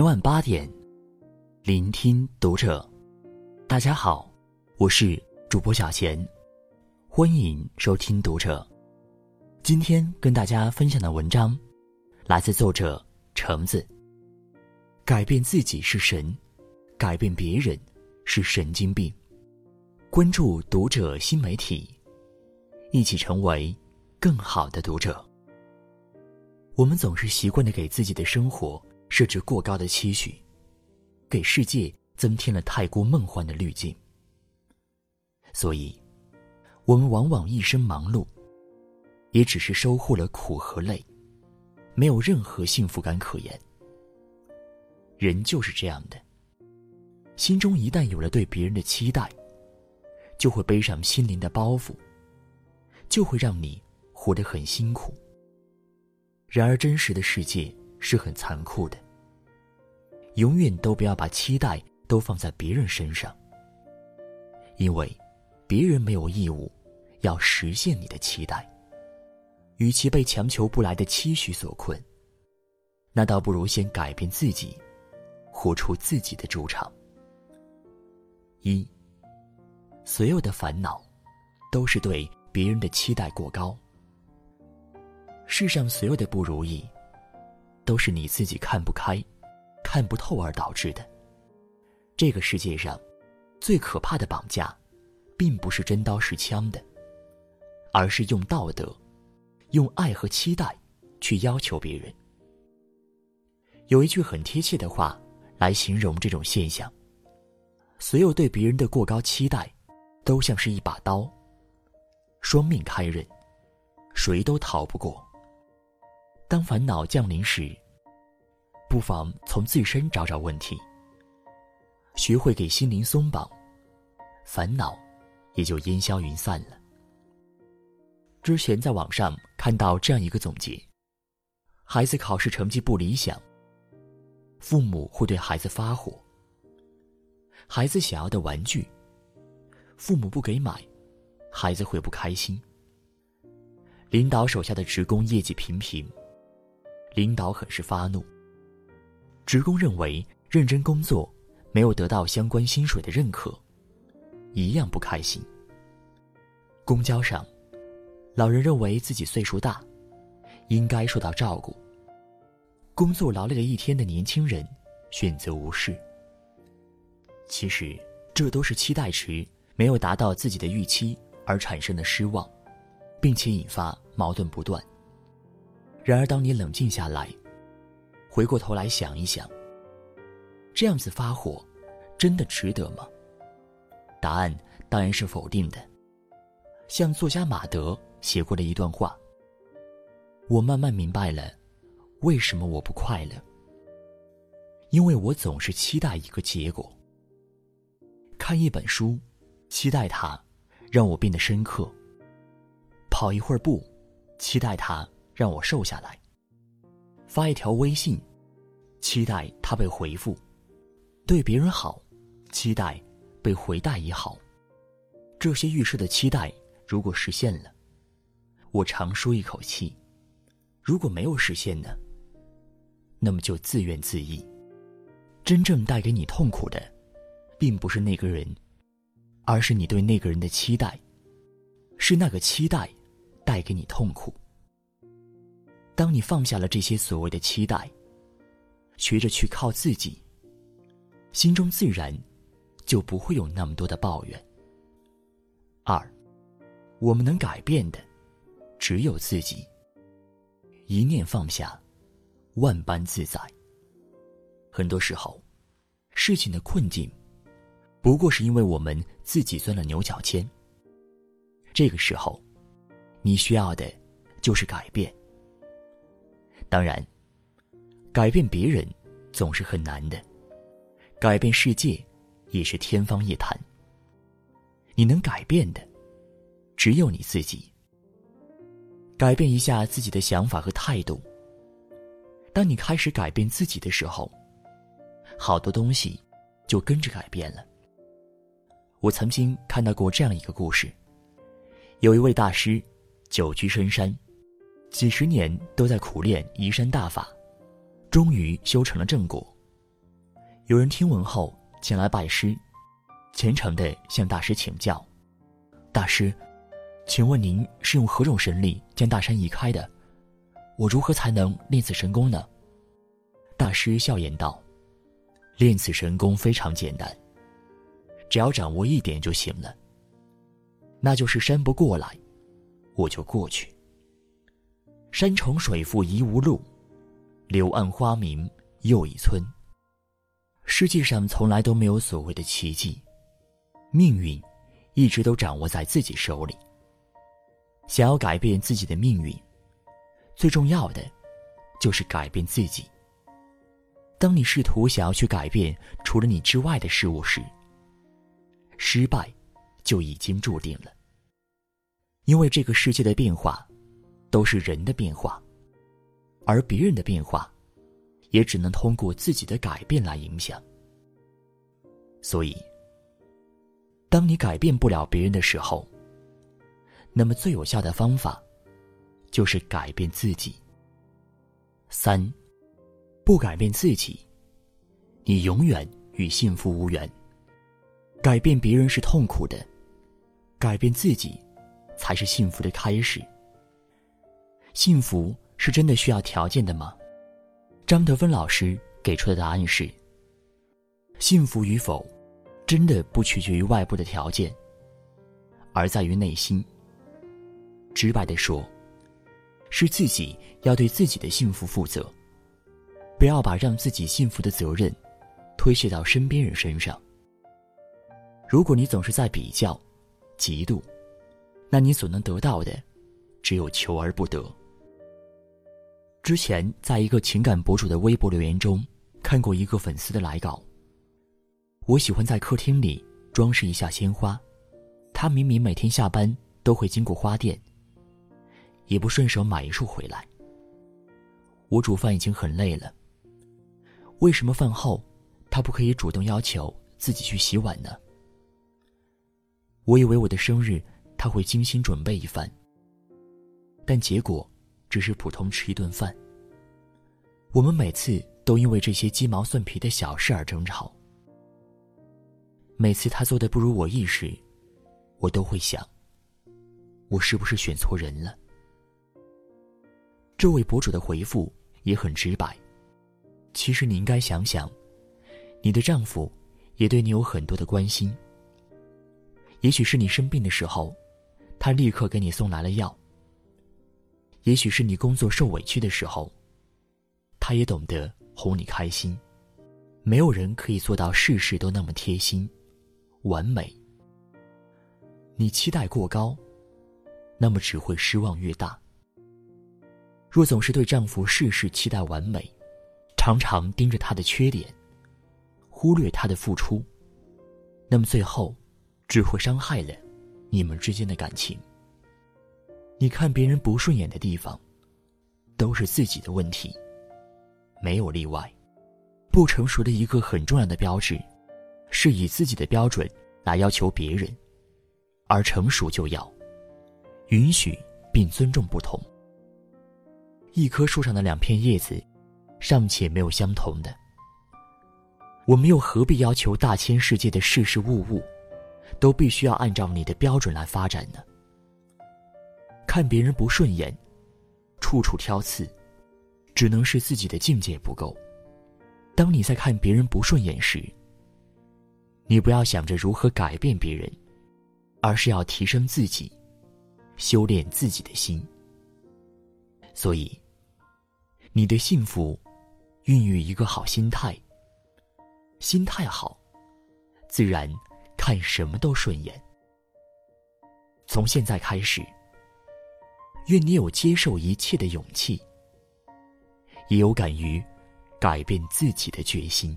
每晚八点，聆听读者。大家好，我是主播小贤，欢迎收听读者。今天跟大家分享的文章，来自作者橙子。改变自己是神，改变别人是神经病。关注读者新媒体，一起成为更好的读者。我们总是习惯的给自己的生活。设置过高的期许，给世界增添了太过梦幻的滤镜。所以，我们往往一生忙碌，也只是收获了苦和累，没有任何幸福感可言。人就是这样的，心中一旦有了对别人的期待，就会背上心灵的包袱，就会让你活得很辛苦。然而，真实的世界。是很残酷的。永远都不要把期待都放在别人身上，因为别人没有义务要实现你的期待。与其被强求不来的期许所困，那倒不如先改变自己，活出自己的主场。一，所有的烦恼，都是对别人的期待过高。世上所有的不如意。都是你自己看不开、看不透而导致的。这个世界上，最可怕的绑架，并不是真刀实枪的，而是用道德、用爱和期待去要求别人。有一句很贴切的话来形容这种现象：所有对别人的过高期待，都像是一把刀，双面开刃，谁都逃不过。当烦恼降临时，不妨从自身找找问题，学会给心灵松绑，烦恼也就烟消云散了。之前在网上看到这样一个总结：孩子考试成绩不理想，父母会对孩子发火；孩子想要的玩具，父母不给买，孩子会不开心；领导手下的职工业绩平平。领导很是发怒。职工认为认真工作没有得到相关薪水的认可，一样不开心。公交上，老人认为自己岁数大，应该受到照顾。工作劳累了一天的年轻人选择无视。其实，这都是期待值没有达到自己的预期而产生的失望，并且引发矛盾不断。然而，当你冷静下来，回过头来想一想，这样子发火，真的值得吗？答案当然是否定的。像作家马德写过的一段话：“我慢慢明白了，为什么我不快乐。因为我总是期待一个结果。看一本书，期待它让我变得深刻；跑一会儿步，期待它。”让我瘦下来。发一条微信，期待他被回复；对别人好，期待被回待也好。这些预设的期待，如果实现了，我长舒一口气；如果没有实现呢，那么就自怨自艾。真正带给你痛苦的，并不是那个人，而是你对那个人的期待，是那个期待带给你痛苦。当你放下了这些所谓的期待，学着去靠自己，心中自然就不会有那么多的抱怨。二，我们能改变的只有自己。一念放下，万般自在。很多时候，事情的困境，不过是因为我们自己钻了牛角尖。这个时候，你需要的就是改变。当然，改变别人总是很难的，改变世界也是天方夜谭。你能改变的，只有你自己。改变一下自己的想法和态度。当你开始改变自己的时候，好多东西就跟着改变了。我曾经看到过这样一个故事：有一位大师，久居深山。几十年都在苦练移山大法，终于修成了正果，有人听闻后前来拜师，虔诚的向大师请教：“大师，请问您是用何种神力将大山移开的？我如何才能练此神功呢？”大师笑言道：“练此神功非常简单，只要掌握一点就行了。那就是山不过来，我就过去。山重水复疑无路，柳暗花明又一村。”世界上从来都没有所谓的奇迹，命运一直都掌握在自己手里。想要改变自己的命运，最重要的就是改变自己。当你试图想要去改变除了你之外的事物时，失败就已经注定了。因为这个世界的变化都是人的变化，而别人的变化。也只能通过自己的改变来影响。所以，当你改变不了别人的时候，那么最有效的方法，就是改变自己。三，不改变自己，你永远与幸福无缘。改变别人是痛苦的，改变自己，才是幸福的开始。幸福是真的需要条件的吗？张德芬老师给出的答案是：幸福与否，真的不取决于外部的条件，而在于内心。直白的说，是自己要对自己的幸福负责，不要把让自己幸福的责任推卸到身边人身上。如果你总是在比较、嫉妒，那你所能得到的，只有求而不得。之前在一个情感博主的微博留言中，看过一个粉丝的来稿。我喜欢在客厅里装饰一下鲜花，他明明每天下班都会经过花店，也不顺手买一束回来。我煮饭已经很累了，为什么饭后他不可以主动要求自己去洗碗呢？我以为我的生日他会精心准备一番，但结果。只是普通吃一顿饭。我们每次都因为这些鸡毛蒜皮的小事而争吵。每次他做的不如我意时，我都会想：我是不是选错人了？这位博主的回复也很直白。其实你应该想想，你的丈夫也对你有很多的关心。也许是你生病的时候，他立刻给你送来了药。也许是你工作受委屈的时候，他也懂得哄你开心。没有人可以做到事事都那么贴心、完美。你期待过高，那么只会失望越大。若总是对丈夫事事期待完美，常常盯着他的缺点，忽略他的付出，那么最后只会伤害了你们之间的感情。你看别人不顺眼的地方，都是自己的问题，没有例外。不成熟的一个很重要的标志，是以自己的标准来要求别人，而成熟就要允许并尊重不同。一棵树上的两片叶子，尚且没有相同的，我们又何必要求大千世界的事事物物，都必须要按照你的标准来发展呢？看别人不顺眼，处处挑刺，只能是自己的境界不够。当你在看别人不顺眼时，你不要想着如何改变别人，而是要提升自己，修炼自己的心。所以，你的幸福，孕育一个好心态。心态好，自然看什么都顺眼。从现在开始。愿你有接受一切的勇气，也有敢于改变自己的决心。